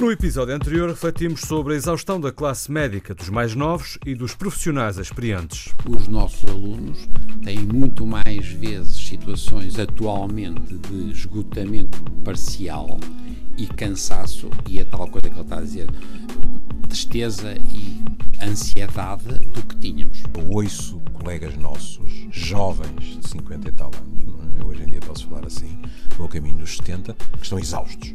No episódio anterior, refletimos sobre a exaustão da classe médica, dos mais novos e dos profissionais experientes. Os nossos alunos têm muito mais vezes situações atualmente de esgotamento parcial e cansaço, e a tal coisa que ele está a dizer, tristeza e ansiedade do que tínhamos. Eu ouço colegas nossos, jovens de 50 e tal anos, é? eu hoje em dia posso falar assim, no caminho dos 70, que estão exaustos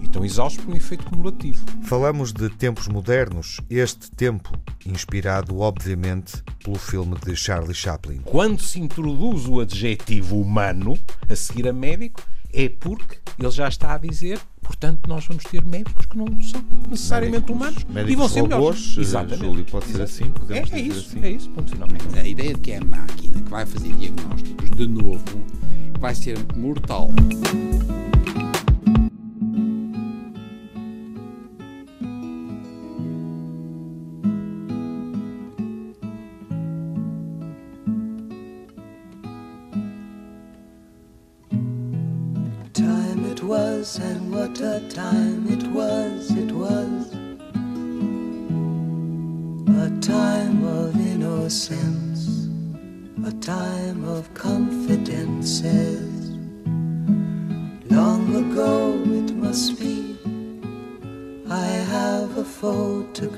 e estão exaustos por um efeito cumulativo. Falamos de tempos modernos, este tempo inspirado, obviamente, pelo filme de Charlie Chaplin. Quando se introduz o adjetivo humano a seguir a médico, é porque ele já está a dizer, portanto, nós vamos ter médicos que não são necessariamente Médicos- humanos médicos e vão ser robôs, melhores. Exatamente. Júlio, pode ser Exato. assim? Podemos é, é dizer isso, assim? é isso, ponto final. A ideia de que é a máquina que vai fazer diagnósticos de novo vai ser mortal.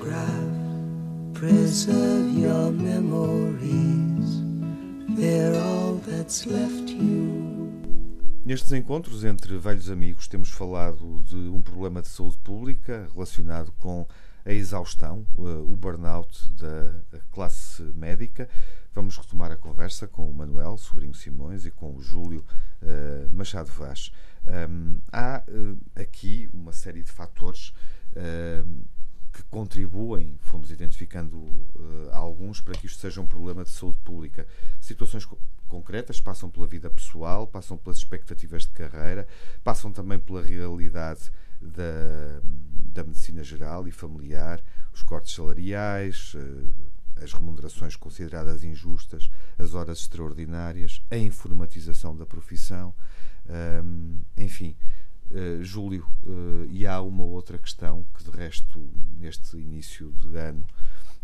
Photograph. Preserve your memories, they're all that's left you. Nestes encontros entre velhos amigos, temos falado de um problema de saúde pública relacionado com a exaustão, eh, o burnout da classe médica. Vamos retomar a conversa com o Manuel Sobrinho Simões e com o Júlio eh, Machado Vaz. Ahm, há eh, aqui uma série de fatores ahm, que contribuem, fomos identificando eh, alguns, para que isto seja um problema de saúde pública. Situações co- concretas passam pela vida pessoal, passam pelas expectativas de carreira, passam também pela realidade da, da medicina geral e familiar, os cortes salariais, eh, as remunerações consideradas injustas, as horas extraordinárias, a informatização da profissão, ahm, enfim. Uh, Júlio, uh, e há uma outra questão que, de resto, neste início de ano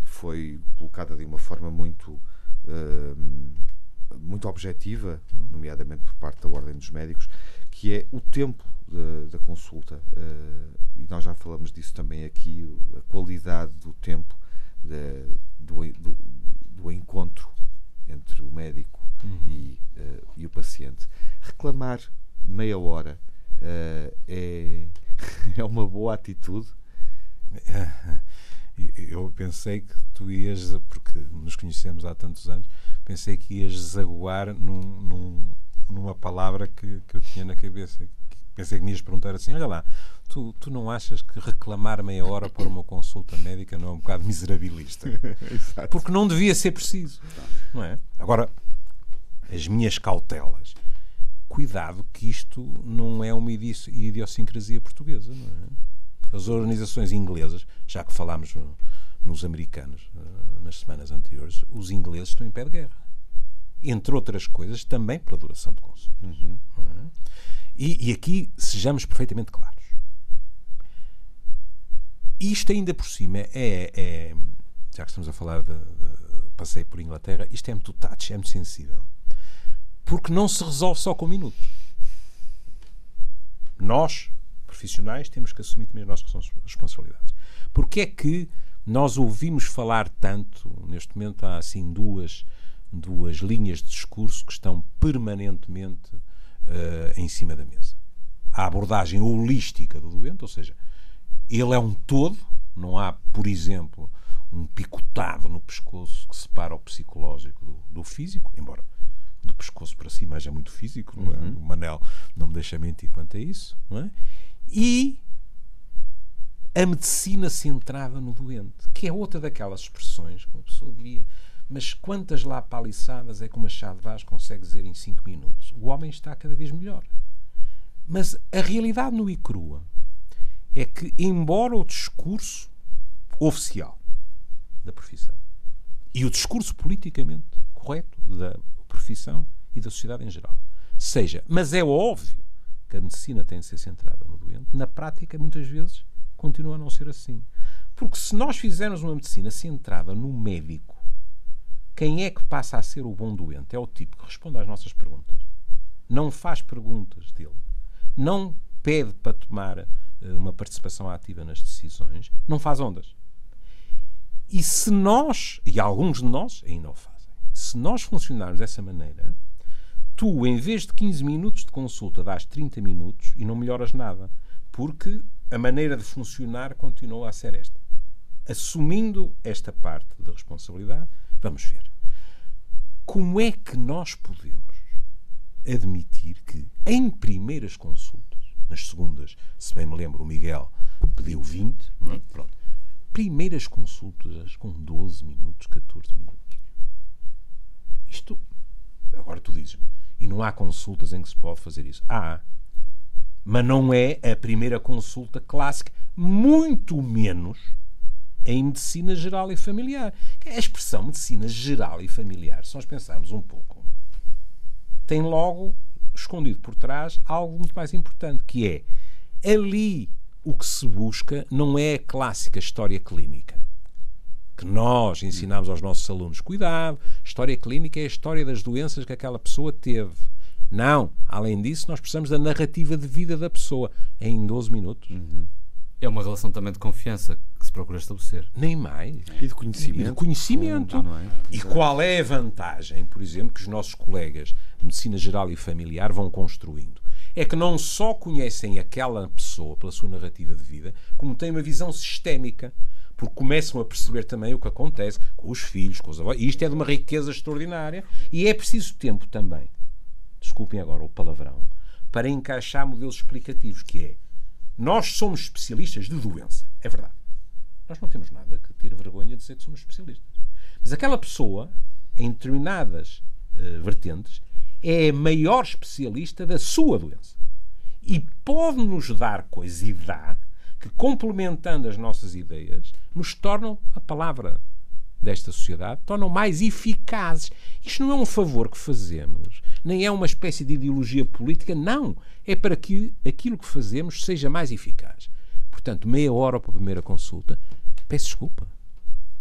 foi colocada de uma forma muito, uh, muito objetiva, nomeadamente por parte da Ordem dos Médicos, que é o tempo da, da consulta. E nós já falamos disso também aqui, a qualidade do tempo da- do, do, do encontro entre o médico e, uh, e o paciente. Reclamar meia hora uh, é, é uma boa atitude. Eu pensei que tu ias, porque nos conhecemos há tantos anos, pensei que ias desaguar num, num- numa palavra que, que eu tinha na cabeça. Pensei que me ias perguntar assim: olha lá, tu, tu não achas que reclamar meia hora por uma consulta médica não é um bocado miserabilista? Porque não devia ser preciso, não é? Agora, as minhas cautelas. Cuidado que isto não é uma idiosincrasia portuguesa, é? As organizações inglesas, já que falámos no- nos americanos eh, nas semanas anteriores, os ingleses estão em pé de guerra. Entre outras coisas, também pela duração de consulta. não é? E, e aqui sejamos perfeitamente claros. Isto ainda por cima é, é- já que estamos a falar de, de passeio por Inglaterra, isto é muito touch, é muito sensível. Porque não se resolve só com minutos. Nós, profissionais, temos que assumir também as nossas respons- responsabilidades. Porque é que nós ouvimos falar tanto, neste momento há assim duas, duas linhas de discurso que estão permanentemente eh, em cima da mesa. A abordagem holística do doente, ou seja, ele é um todo, não há, por exemplo, um picotado no pescoço que separa o psicológico do, do físico, embora do pescoço para cima haja muito físico, não é? o Manel não me deixa mentir quanto a isso, não é? E a medicina centrada no doente, que é outra daquelas expressões que uma pessoa diria, mas quantas lá paliçadas é que uma chá de vaz consegue dizer em 5 minutos? O homem está cada vez melhor. Mas a realidade no e crua é que, embora o discurso oficial da profissão e o discurso politicamente correto da profissão e da sociedade em geral seja, mas é óbvio que a medicina tem de ser centrada no doente, na prática, muitas vezes, continua a não ser assim. Porque se nós fizermos uma medicina centrada no médico, quem é que passa a ser o bom doente? É o tipo que responde às nossas perguntas. Não faz perguntas dele. Não pede para tomar uh, uma participação ativa nas decisões. Não faz ondas. E se nós, e alguns de nós ainda o fazem, se nós funcionarmos dessa maneira, tu, em vez de 15 minutos de consulta, dás 30 minutos e não melhoras nada. Porque a maneira de funcionar continua a ser esta. Assumindo esta parte de responsabilidade, vamos ver. Como é que nós podemos admitir que, em primeiras consultas, nas segundas, se bem me lembro, o Miguel pediu 20, é? pronto. Primeiras consultas com 12 minutos, 14 minutos. Isto, agora tu dizes-me, e não há consultas em que se pode fazer isso. Há. Mas não é a primeira consulta clássica, muito menos em medicina geral e familiar. A expressão medicina geral e familiar, se nós pensarmos um pouco, tem logo escondido por trás algo muito mais importante, que é ali o que se busca não é a clássica história clínica que nós ensinamos aos nossos alunos. Cuidado, história clínica é a história das doenças que aquela pessoa teve. Não, além disso, nós precisamos da narrativa de vida da pessoa em 12 minutos. Uhum. É uma relação também de confiança que se procura estabelecer. Nem mais. E de conhecimento. E de conhecimento. é? E qual é a vantagem, por exemplo, que os nossos colegas de medicina geral e familiar vão construindo? É que não só conhecem aquela pessoa pela sua narrativa de vida, como têm uma visão sistémica porque começam a perceber também o que acontece com os filhos, com os avós. E isto é de uma riqueza extraordinária e é preciso tempo também, desculpem agora o palavrão, para encaixar modelos explicativos, que é nós somos especialistas de doença, é verdade. Nós não temos nada que ter vergonha de dizer que somos especialistas. Mas aquela pessoa, em determinadas uh, vertentes, é a maior especialista da sua doença. E pode nos dar coisas, e dá, que, complementando as nossas ideias, nos tornam a palavra desta sociedade, tornam mais eficazes. Isto não é um favor que fazemos, nem é uma espécie de ideologia política, não. É para que aquilo que fazemos seja mais eficaz. Portanto, meia hora para a primeira consulta, peço desculpa.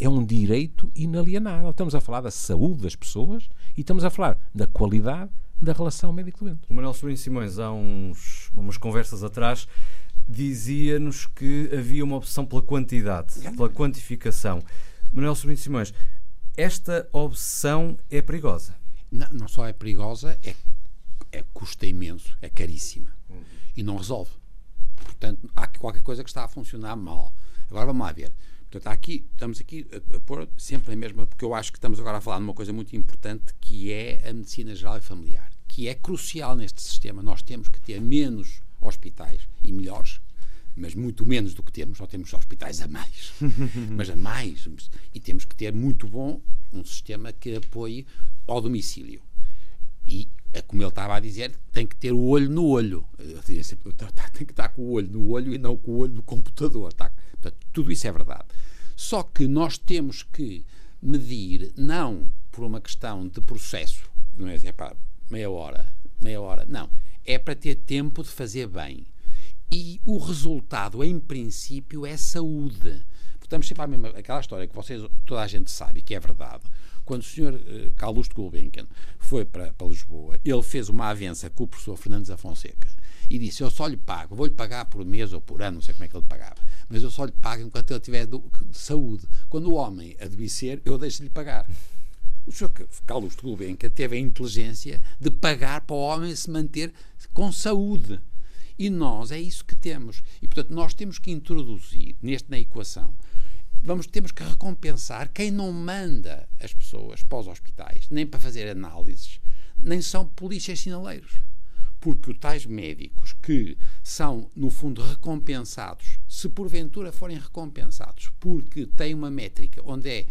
É um direito inalienável. Estamos a falar da saúde das pessoas e estamos a falar da qualidade da relação médico-doente. Manuel Sobrinho Simões, há uns, umas conversas atrás, dizia-nos que havia uma opção pela quantidade, pela quantificação. Manuel Sobrinho Simões, esta opção é perigosa? Não, não só é perigosa, é, é custa imenso, é caríssima uhum. e não resolve. Portanto, há qualquer coisa que está a funcionar mal. Agora vamos lá ver. Portanto, aqui, estamos aqui a, a pôr sempre a mesma, porque eu acho que estamos agora a falar de uma coisa muito importante que é a medicina geral e familiar, que é crucial neste sistema. Nós temos que ter menos hospitais e melhores, mas muito menos do que temos. Só temos hospitais a mais, mas a mais. E temos que ter muito bom um sistema que apoie ao domicílio. E, é como ele estava a dizer, tem que ter o olho no olho. Sempre, tem que estar com o olho no olho e não com o olho no computador. Tá? Portanto, tudo isso é verdade. Só que nós temos que medir, não por uma questão de processo, não é, é para meia hora, meia hora, não é para ter tempo de fazer bem. E o resultado, em princípio, é saúde. Estamos sempre à mesma, aquela história que vocês, toda a gente sabe que é verdade. Quando o Sr. Uh, Carlos de Gulbenkian foi para, para Lisboa, ele fez uma avença com o professor Fernandes da Fonseca e disse: Eu só lhe pago, vou-lhe pagar por mês ou por ano, não sei como é que ele pagava, mas eu só lhe pago enquanto ele tiver de, de saúde. Quando o homem adoecer, eu deixo-lhe pagar. O Sr. Carlos de Gulbenkian teve a inteligência de pagar para o homem se manter com saúde. E nós é isso que temos. E, portanto, nós temos que introduzir neste, na equação, vamos, temos que recompensar quem não manda as pessoas para os hospitais, nem para fazer análises, nem são polícias sinaleiros. Porque os tais médicos que são, no fundo, recompensados, se porventura forem recompensados, porque têm uma métrica onde é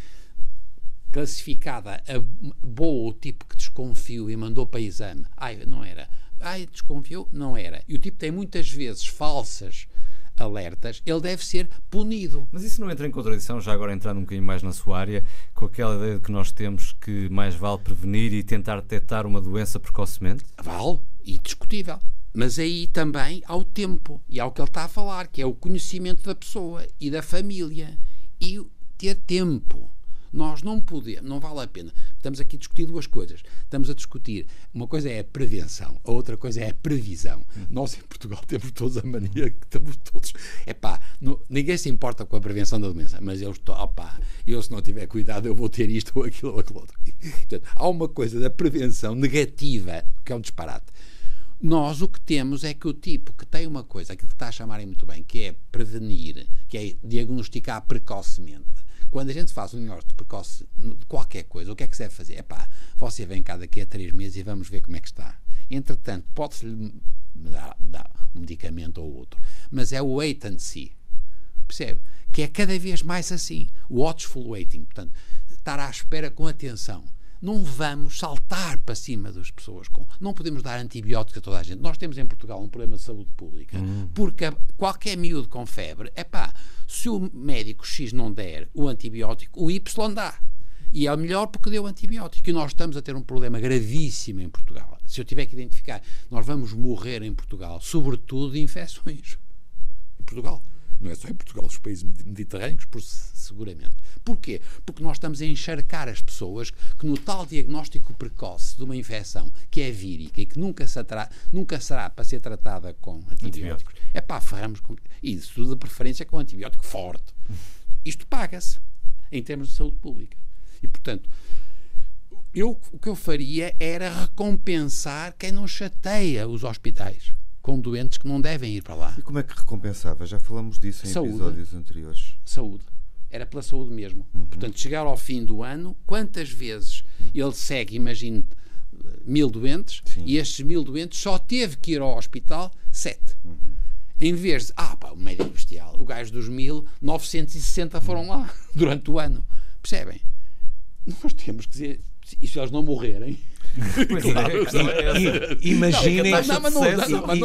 classificada a boa o tipo que desconfio e mandou para exame. Ai, não era. Ai, desconfiou, não era. E o tipo tem muitas vezes falsas alertas, ele deve ser punido. Mas isso não entra em contradição, já agora entrando um bocadinho mais na sua área, com aquela ideia de que nós temos que mais vale prevenir e tentar detectar uma doença precocemente? Vale, e discutível. Mas aí também há o tempo, e há o que ele está a falar, que é o conhecimento da pessoa e da família. E ter tempo. Nós não podemos, não vale a pena. Estamos aqui a discutir duas coisas. Estamos a discutir, uma coisa é a prevenção, a outra coisa é a previsão. Nós em Portugal temos todos a mania que estamos todos. É pá, ninguém se importa com a prevenção da doença, mas eu estou, opá, eu se não tiver cuidado eu vou ter isto ou aquilo ou aquilo outro. Portanto, há uma coisa da prevenção negativa, que é um disparate. Nós o que temos é que o tipo que tem uma coisa, aquilo que está a chamarem muito bem, que é prevenir, que é diagnosticar precocemente, quando a gente faz um diagnóstico precoce de qualquer coisa, o que é que se deve fazer? É pá, você vem cá daqui a três meses e vamos ver como é que está. Entretanto, pode-se-lhe dar, dar, um medicamento ou outro, mas é o wait and see. Percebe? Que é cada vez mais assim. Watchful waiting. Portanto, estar à espera com atenção não vamos saltar para cima das pessoas com. Não podemos dar antibióticos a toda a gente. Nós temos em Portugal um problema de saúde pública, hum. porque qualquer miúdo com febre, é pá, se o médico X não der o antibiótico, o Y dá. E é melhor porque deu antibiótico. E nós estamos a ter um problema gravíssimo em Portugal. Se eu tiver que identificar, nós vamos morrer em Portugal, sobretudo de infecções. Em Portugal não é só em Portugal, os países mediterrâneos, por, seguramente. Porquê? Porque nós estamos a encharcar as pessoas que no tal diagnóstico precoce de uma infecção que é vírica e que nunca, se nunca será para ser tratada com antibióticos, é pá, ferramos com, isso de preferência com antibiótico forte. Isto paga-se em termos de saúde pública. E, portanto, eu, o que eu faria era recompensar quem não chateia os hospitais com doentes que não devem ir para lá. E como é que recompensava? Já falamos disso em saúde. episódios anteriores. Saúde. Era pela saúde mesmo. Uhum. Portanto, chegar ao fim do ano, quantas vezes ele segue, imagine, mil doentes, Sim. e estes mil doentes só teve que ir ao hospital sete. Uhum. Em vez de, ah, pá, o médico bestial, o gajo dos mil, 960 foram lá durante o ano. Percebem? Nós temos que dizer, e se eles não morrerem, Imaginem.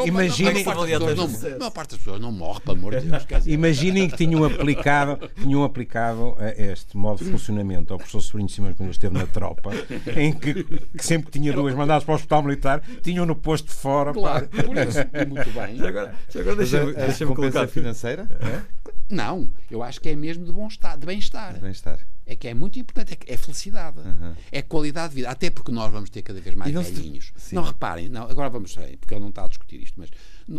Imaginem. A maior parte das pessoas não morre, para amor de Deus. Imaginem que tinham aplicado, tinham aplicado este modo de funcionamento ao professor Sobrinho Simões quando esteve na tropa, em que, que sempre que tinha duas mandadas para o Hospital Militar, tinham no posto de fora. Claro, por isso. Muito bem. Já agora, agora deixa-me deixa colocar. financeira? Não, eu acho que é mesmo de bom estado, de bem-estar. bem-estar é que é muito importante, é, é felicidade, uhum. é qualidade de vida, até porque nós vamos ter cada vez mais velhinhos. Não reparem, não, agora vamos sair, porque ele não está a discutir isto, mas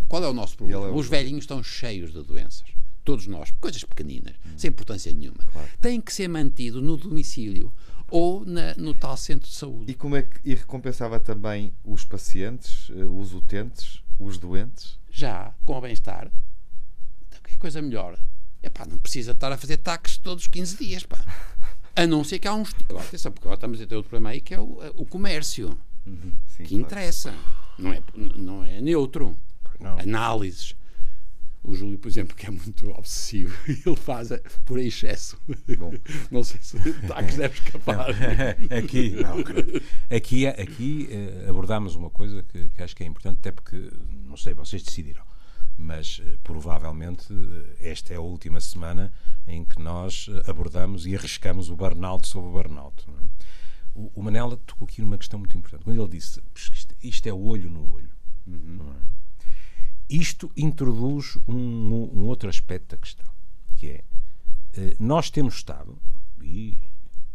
qual é o nosso problema? É o... Os velhinhos estão cheios de doenças. Todos nós, coisas pequeninas, uhum. sem importância nenhuma. Claro. Tem que ser mantido no domicílio ou na, no tal centro de saúde. E como é que e recompensava também os pacientes, eh, os utentes, os doentes? Já, com o bem-estar. Então, que coisa melhor? É pá, não precisa estar a fazer taques todos os 15 dias, pá. A não ser que há uns. Agora, atenção, porque agora estamos a ter outro problema aí que é o, o comércio. Uhum, sim, que claro. interessa. Não é, não é neutro. Não. Análises. O Júlio, por exemplo, que é muito obsessivo, ele faz por excesso. Bom. Não sei se taques deve escapar. aqui, não, aqui, aqui uh, abordámos uma coisa que, que acho que é importante, até porque, não sei, vocês decidiram mas uh, provavelmente uh, esta é a última semana em que nós uh, abordamos e arriscamos o burnout sobre o burnout. É? O, o Manela tocou aqui numa questão muito importante. Quando ele disse isto, é olho no olho, uhum. é? isto introduz um, um, outro aspecto da questão, que é nós temos estado, e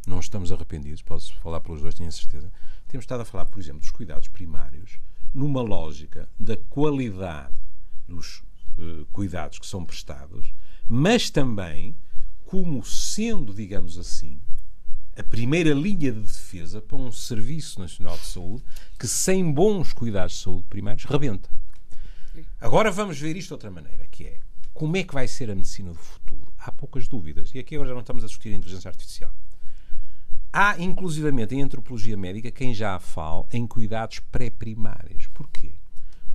não estamos arrependidos, posso falar pelos dois, tenho a certeza, temos estado a falar, por exemplo, dos cuidados primários numa lógica da qualidade dos uh, cuidados que são prestados, mas também como sendo, digamos assim, a primeira linha de defesa para um Serviço Nacional de Saúde que, sem bons cuidados de saúde primários, rebenta. Agora vamos ver isto de outra maneira, que é como é que vai ser a medicina do futuro? Há poucas dúvidas. E aqui agora já não estamos a discutir a inteligência artificial. Há, inclusivamente, em antropologia médica, quem já fala em cuidados pré-primários. Porquê?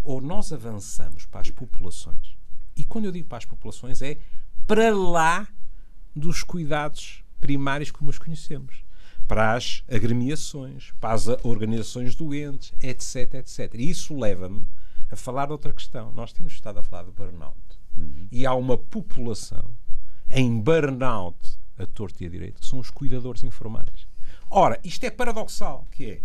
Ou nós avançamos para as populações, e quando eu digo para as populações é para lá dos cuidados primários como os conhecemos, para as agremiações, para as organizações doentes, etc, etc. E isso leva-me a falar de outra questão. Nós temos estado a falar de burnout. Uhum. E há uma população em burnout a torto e a direito, que são os cuidadores informais. Ora, isto é paradoxal, que é,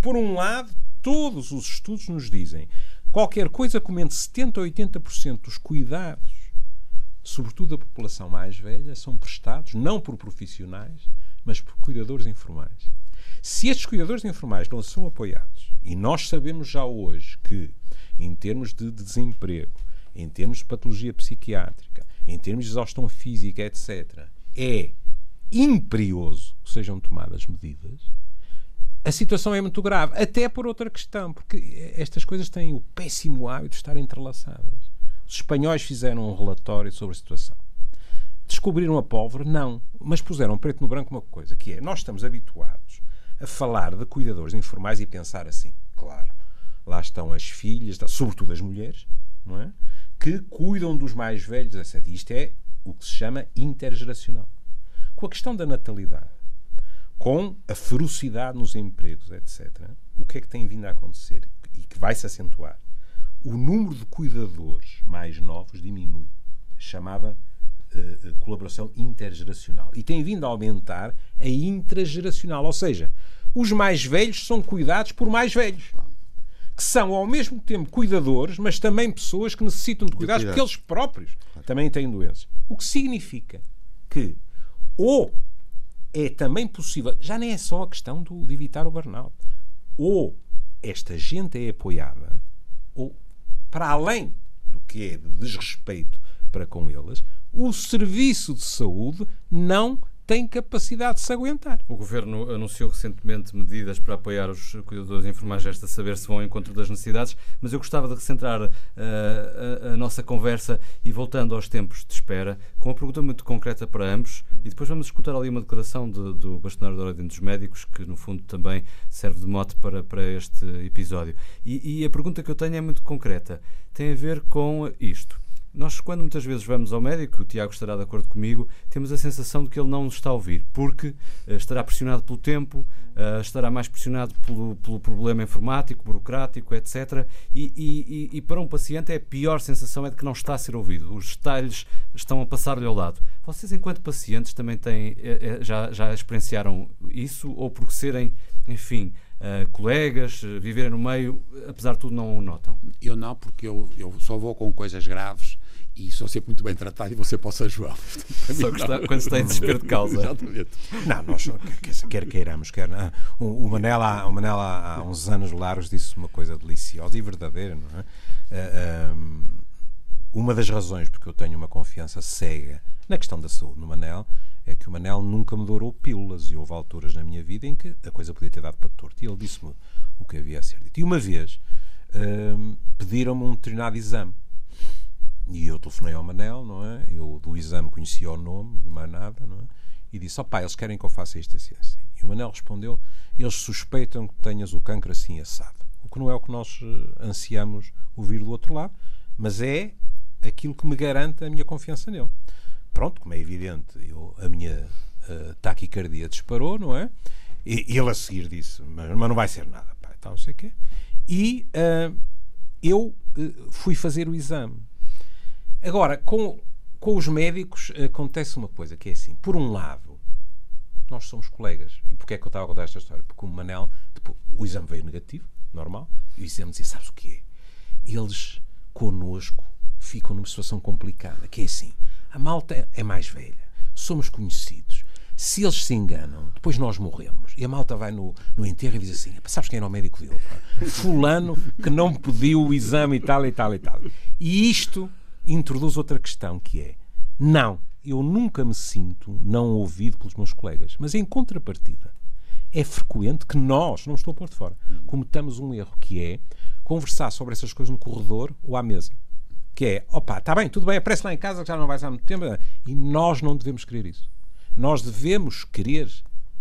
por um lado, todos os estudos nos dizem qualquer coisa como entre 70% a 80% dos cuidados, sobretudo da população mais velha, são prestados não por profissionais, mas por cuidadores informais. Se estes cuidadores informais não são apoiados, e nós sabemos já hoje que, em termos de desemprego, em termos de patologia psiquiátrica, em termos de exaustão física, etc., é imperioso que sejam tomadas medidas, a situação é muito grave. Até por outra questão, porque estas coisas têm o péssimo hábito de estar entrelaçadas. Os espanhóis fizeram um relatório sobre a situação. Descobriram a pólvora? Não. Mas puseram preto no branco uma coisa, que é, nós estamos habituados a falar de cuidadores informais e pensar assim, claro, lá estão as filhas, sobretudo as mulheres, não é? que cuidam dos mais velhos, etc. Isto é o que se chama intergeracional. Com a questão da natalidade, com a ferocidade nos empregos, etc., o que é que tem vindo a acontecer e que vai se acentuar? O número de cuidadores mais novos diminui, chamada uh, colaboração intergeracional. E tem vindo a aumentar a intrageracional, ou seja, os mais velhos são cuidados por mais velhos que são ao mesmo tempo cuidadores, mas também pessoas que necessitam de cuidados, porque eles próprios também têm doenças. O que significa que ou é também possível, já nem é só a questão do, de evitar o burnout, ou esta gente é apoiada, ou para além do que é de desrespeito para com eles, o serviço de saúde não tem capacidade de se aguentar. O Governo anunciou recentemente medidas para apoiar os cuidadores informais, esta saber se vão ao encontro das necessidades, mas eu gostava de recentrar uh, a, a, nossa conversa e voltando aos tempos de espera, com uma pergunta muito concreta para ambos, e depois vamos escutar ali uma declaração de, do bastonário da Ordem dos Médicos, que no fundo também serve de mote para, para este episódio. E, e a pergunta que eu tenho é muito concreta, tem a ver com isto. Nós, quando muitas vezes vamos ao médico, o Tiago estará de acordo comigo, temos a sensação de que ele não nos está a ouvir, porque uh, estará pressionado pelo tempo, uh, estará mais pressionado pelo, pelo problema informático, burocrático, etc. E, e, e, para um paciente é a pior sensação é de que não está a ser ouvido. Os detalhes estão a passar-lhe ao lado. Vocês, enquanto pacientes, também têm, eh, já, já experienciaram isso? Ou por serem, enfim, Uh, colegas, viverem no meio, apesar de tudo, não o notam? Eu não, porque eu, eu só vou com coisas graves e sou sempre muito bem tratado e você possa João. Só que está, quando está em desespero de causa. Exatamente. Não, nós, quer queiramos, quer. Ah, o, o, Manela, o Manela, há uns anos largos, disse uma coisa deliciosa e verdadeira, não é? Uh, uma das razões porque eu tenho uma confiança cega na questão da saúde no Manel é que o Manel nunca me dourou pílulas e houve alturas na minha vida em que a coisa podia ter dado para torto. E ele disse-me o que havia a ser dito. E uma vez pediram-me um determinado exame e eu telefonei ao Manel, não é? Eu do exame conhecia o nome, mais nada, não é? E disse: opá, eles querem que eu faça isto assim, assim. E o Manel respondeu: eles suspeitam que tenhas o cancro assim assado. O que não é o que nós uh, ansiamos ouvir do outro lado, mas é aquilo que me garante a minha confiança nele. Pronto, como é evidente, eu, a minha uh, taquicardia disparou, não é? E, ele a seguir disse: mas, mas, não vai ser nada, pá, então não sei o quê. E uh, eu fui fazer o exame Agora, com, com os médicos acontece uma coisa que é assim: por um lado, nós somos colegas. E porquê é que eu estava a contar esta história? Porque o Manel, depois, o exame veio negativo, normal, e o exame dizia: sabes o que é? Eles connosco ficam numa situação complicada, que é assim: a malta é mais velha, somos conhecidos. Se eles se enganam, depois nós morremos. E a malta vai no, no enterro e diz assim: sabes quem era o médico dele? Fulano que não pediu o exame e tal e tal e tal. E isto introduz outra questão que é: não, eu nunca me sinto não ouvido pelos meus colegas, mas em contrapartida, é frequente que nós, não estou a pôr de fora, cometamos um erro que é conversar sobre essas coisas no corredor ou à mesa. Que é, opa, está bem, tudo bem, aparece lá em casa que já não vais há muito tempo. E nós não devemos querer isso. Nós devemos querer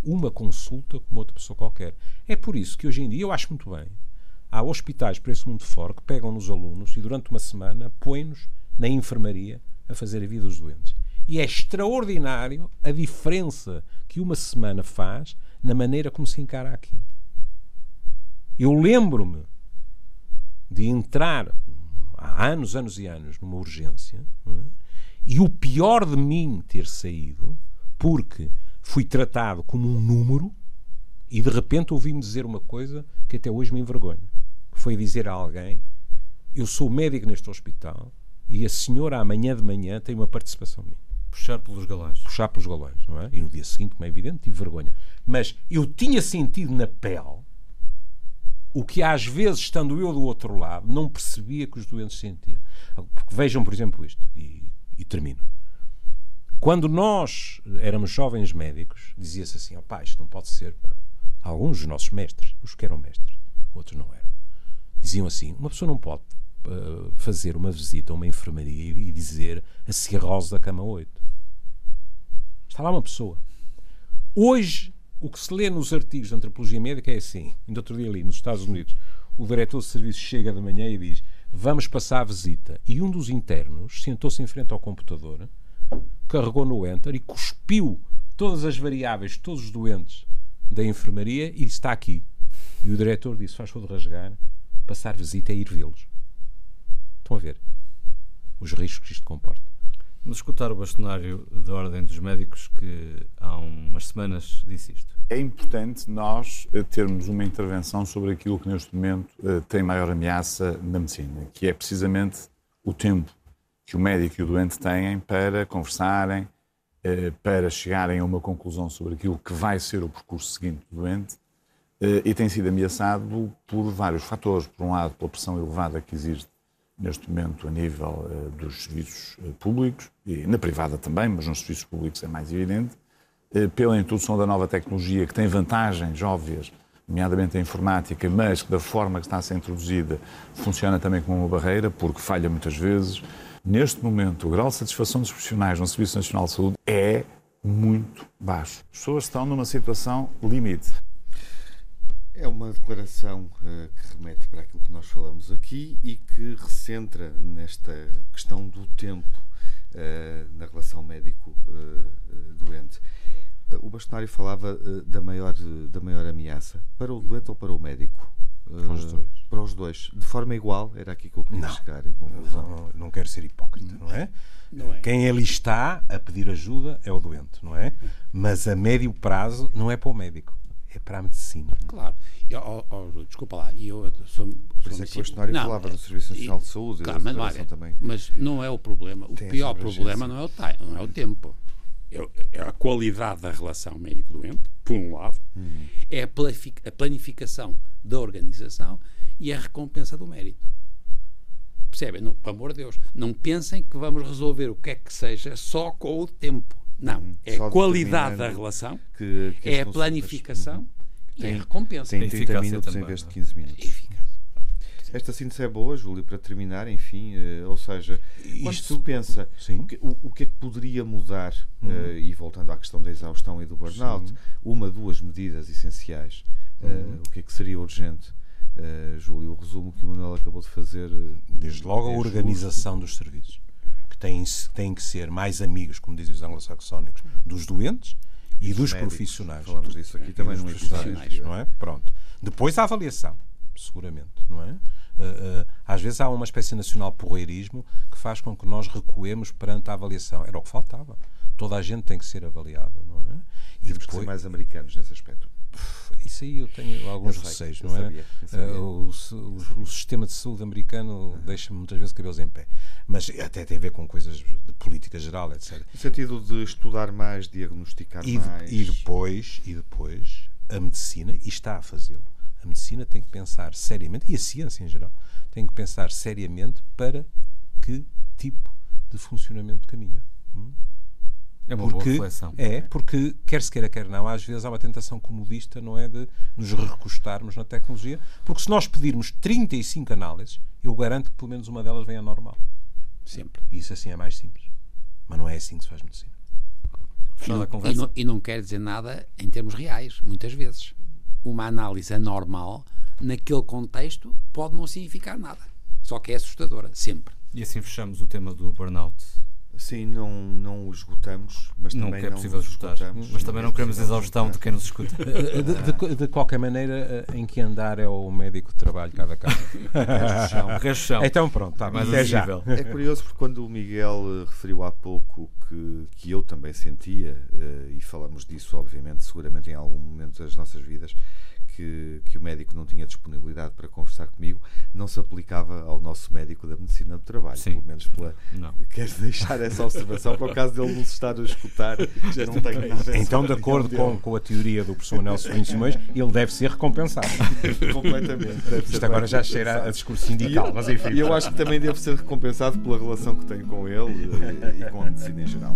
uma consulta como outra pessoa qualquer. É por isso que hoje em dia eu acho muito bem. Há hospitais para esse mundo fora que pegam nos alunos e durante uma semana põem-nos na enfermaria a fazer a vida dos doentes. E é extraordinário a diferença que uma semana faz na maneira como se encara aquilo. Eu lembro-me de entrar há anos, anos e anos numa urgência é? e o pior de mim ter saído porque fui tratado como um número e de repente ouvi-me dizer uma coisa que até hoje me envergonha. Foi dizer a alguém eu sou médico neste hospital e a senhora amanhã de manhã tem uma participação minha. Puxar pelos galões. Puxar pelos galões, não é? E no dia seguinte, como é evidente, tive vergonha. Mas eu tinha sentido na pele o que às vezes, estando eu do outro lado, não percebia que os doentes sentiam. Porque vejam, por exemplo, isto, e, e termino. Quando nós éramos jovens médicos, dizia-se assim: opá, isto não pode ser. Pá. Alguns dos nossos mestres, os que eram mestres, outros não eram, diziam assim: uma pessoa não pode uh, fazer uma visita a uma enfermaria e dizer a cirrose da cama 8. Está lá uma pessoa. Hoje o que se lê nos artigos de antropologia médica é assim. Ainda outro dia ali, nos Estados Unidos, o diretor de serviço chega de manhã e diz: Vamos passar a visita. E um dos internos sentou-se em frente ao computador, carregou no Enter e cuspiu todas as variáveis, todos os doentes da enfermaria e Está aqui. E o diretor disse: Faz favor de rasgar, passar visita é ir vê-los. Estão a ver os riscos que isto comporta. Vamos escutar o bastonário da Ordem dos Médicos que há umas semanas disse isto. É importante nós eh, termos uma intervenção sobre aquilo que neste momento eh, tem maior ameaça na medicina, que é precisamente o tempo que o médico e o doente têm para conversarem, eh, para chegarem a uma conclusão sobre aquilo que vai ser o percurso seguinte do doente e tem sido ameaçado por vários fatores. Por um lado, pela pressão elevada que existe neste momento a nível uh, dos serviços uh, públicos, e na privada também, mas nos serviços públicos é mais evidente, uh, pela introdução da nova tecnologia que tem vantagens óbvias, nomeadamente a informática, mas que da forma que está a ser introduzida funciona também como uma barreira, porque falha muitas vezes. Neste momento, o grau de satisfação dos profissionais no Serviço Nacional de Saúde é muito baixo. As pessoas estão numa situação limite. É uma declaração uh, que remete para aquilo que nós falamos aqui e que recentra nesta questão do tempo uh, na relação médico-doente. Uh, o bastonário falava da, maior, da maior ameaça para o doente ou para o médico? Para os dois. Para os dois. De forma igual? Era aqui que eu queria não, chegar em conclusão. Não, não quero ser hipócrita, não é? Não é? Quem ali está a pedir ajuda é o doente, não é? Mas a médio prazo não é para o médico é para a medicina. Claro. Eu, oh, oh, desculpa lá, eu sou. Por isso é que o questionário não, falava do Serviço Nacional de Saúde claro, e da mas, olha, também. Mas não é o problema. O Tem pior problema não é o, não é o tempo. É, é a qualidade da relação médico-doente, por um lado, uhum. é a planificação da organização e a recompensa do mérito. Percebem? Não, pelo amor de Deus, não pensem que vamos resolver o que é que seja só com o tempo. Não, uhum. é a qualidade da relação, que, que é a planificação uhum. e tem, a recompensa. Tem 30 minutos também, em vez de 15 minutos. Eficaz. Esta síntese é boa, Júlio, para terminar, enfim, uh, ou seja, quando Isto, se pensa o que, o, o que, é que poderia mudar, uh, e voltando à questão da exaustão e do burnout, sim. uma, duas medidas essenciais, uh, o que é que seria urgente? Júlio, o resumo que o Manuel acabou de fazer. Desde logo a organização justo. dos serviços têm, têm que ser mais amigos, como dizem os anglo-saxónicos, dos doentes e, e dos médicos. profissionais. Falamos disso aqui também no episódio. Não é? Pronto. Depois a avaliação, seguramente, não é? Uh, uh, às vezes há uma espécie de nacional porreirismo que faz com que nós recuemos perante a avaliação. Era o que faltava. Toda a gente tem que ser avaliada, não é? E Temos depois... que ser mais americanos nesse aspecto. Isso aí eu tenho alguns eu receios, não é? Sabia, uh, o, o, o, sistema de saúde americano uhum. deixa-me muitas vezes cabelos em pé. Mas até tem a ver com coisas de política geral, etc. No sentido de estudar mais, diagnosticar e mais. E depois, e depois, a medicina, e está a fazê-lo, a medicina tem que pensar seriamente, e a ciência em geral, tem que pensar seriamente para que tipo de funcionamento caminha. Hum? É uma porque, boa reflexão. É, porque quer se queira, quer não, às vezes há uma tentação comodista, não é, de nos recostarmos na tecnologia, porque se nós pedirmos 35 análises, eu garanto que pelo menos uma delas venha normal. Sempre. E isso assim é mais simples. Mas não é assim que se faz medicina. E não, e, não, e não quer dizer nada em termos reais, muitas vezes. Uma análise anormal, naquele contexto, pode não significar nada. Só que é assustadora, sempre. E assim fechamos o tema do burnout Sim, não, não o esgotamos, mas não também é possível esgotar. Mas também não queremos exaustão de quem nos escuta. De, de, de, qualquer maneira, em que andar é o médico de trabalho cada casa. Resto chão. Então pronto, está mais acessível. É curioso porque quando o Miguel eh, referiu há pouco que, que eu também sentia, e falamos disso obviamente seguramente em algum momento das nossas vidas, que, que o médico não tinha disponibilidade para conversar comigo não se aplicava ao nosso médico da medicina do trabalho. Sim. Pelo menos pela. Não. Queres deixar essa observação para o caso dele nos estar a escutar? Já não tenho nada Então, de acordo com, com a teoria do professor Nelson Simões, ele deve ser recompensado. completamente. Deve Isto agora já cheira a discurso sindical, mas enfim. E eu acho que também deve ser recompensado pela relação que tenho com ele e, e com a medicina em geral.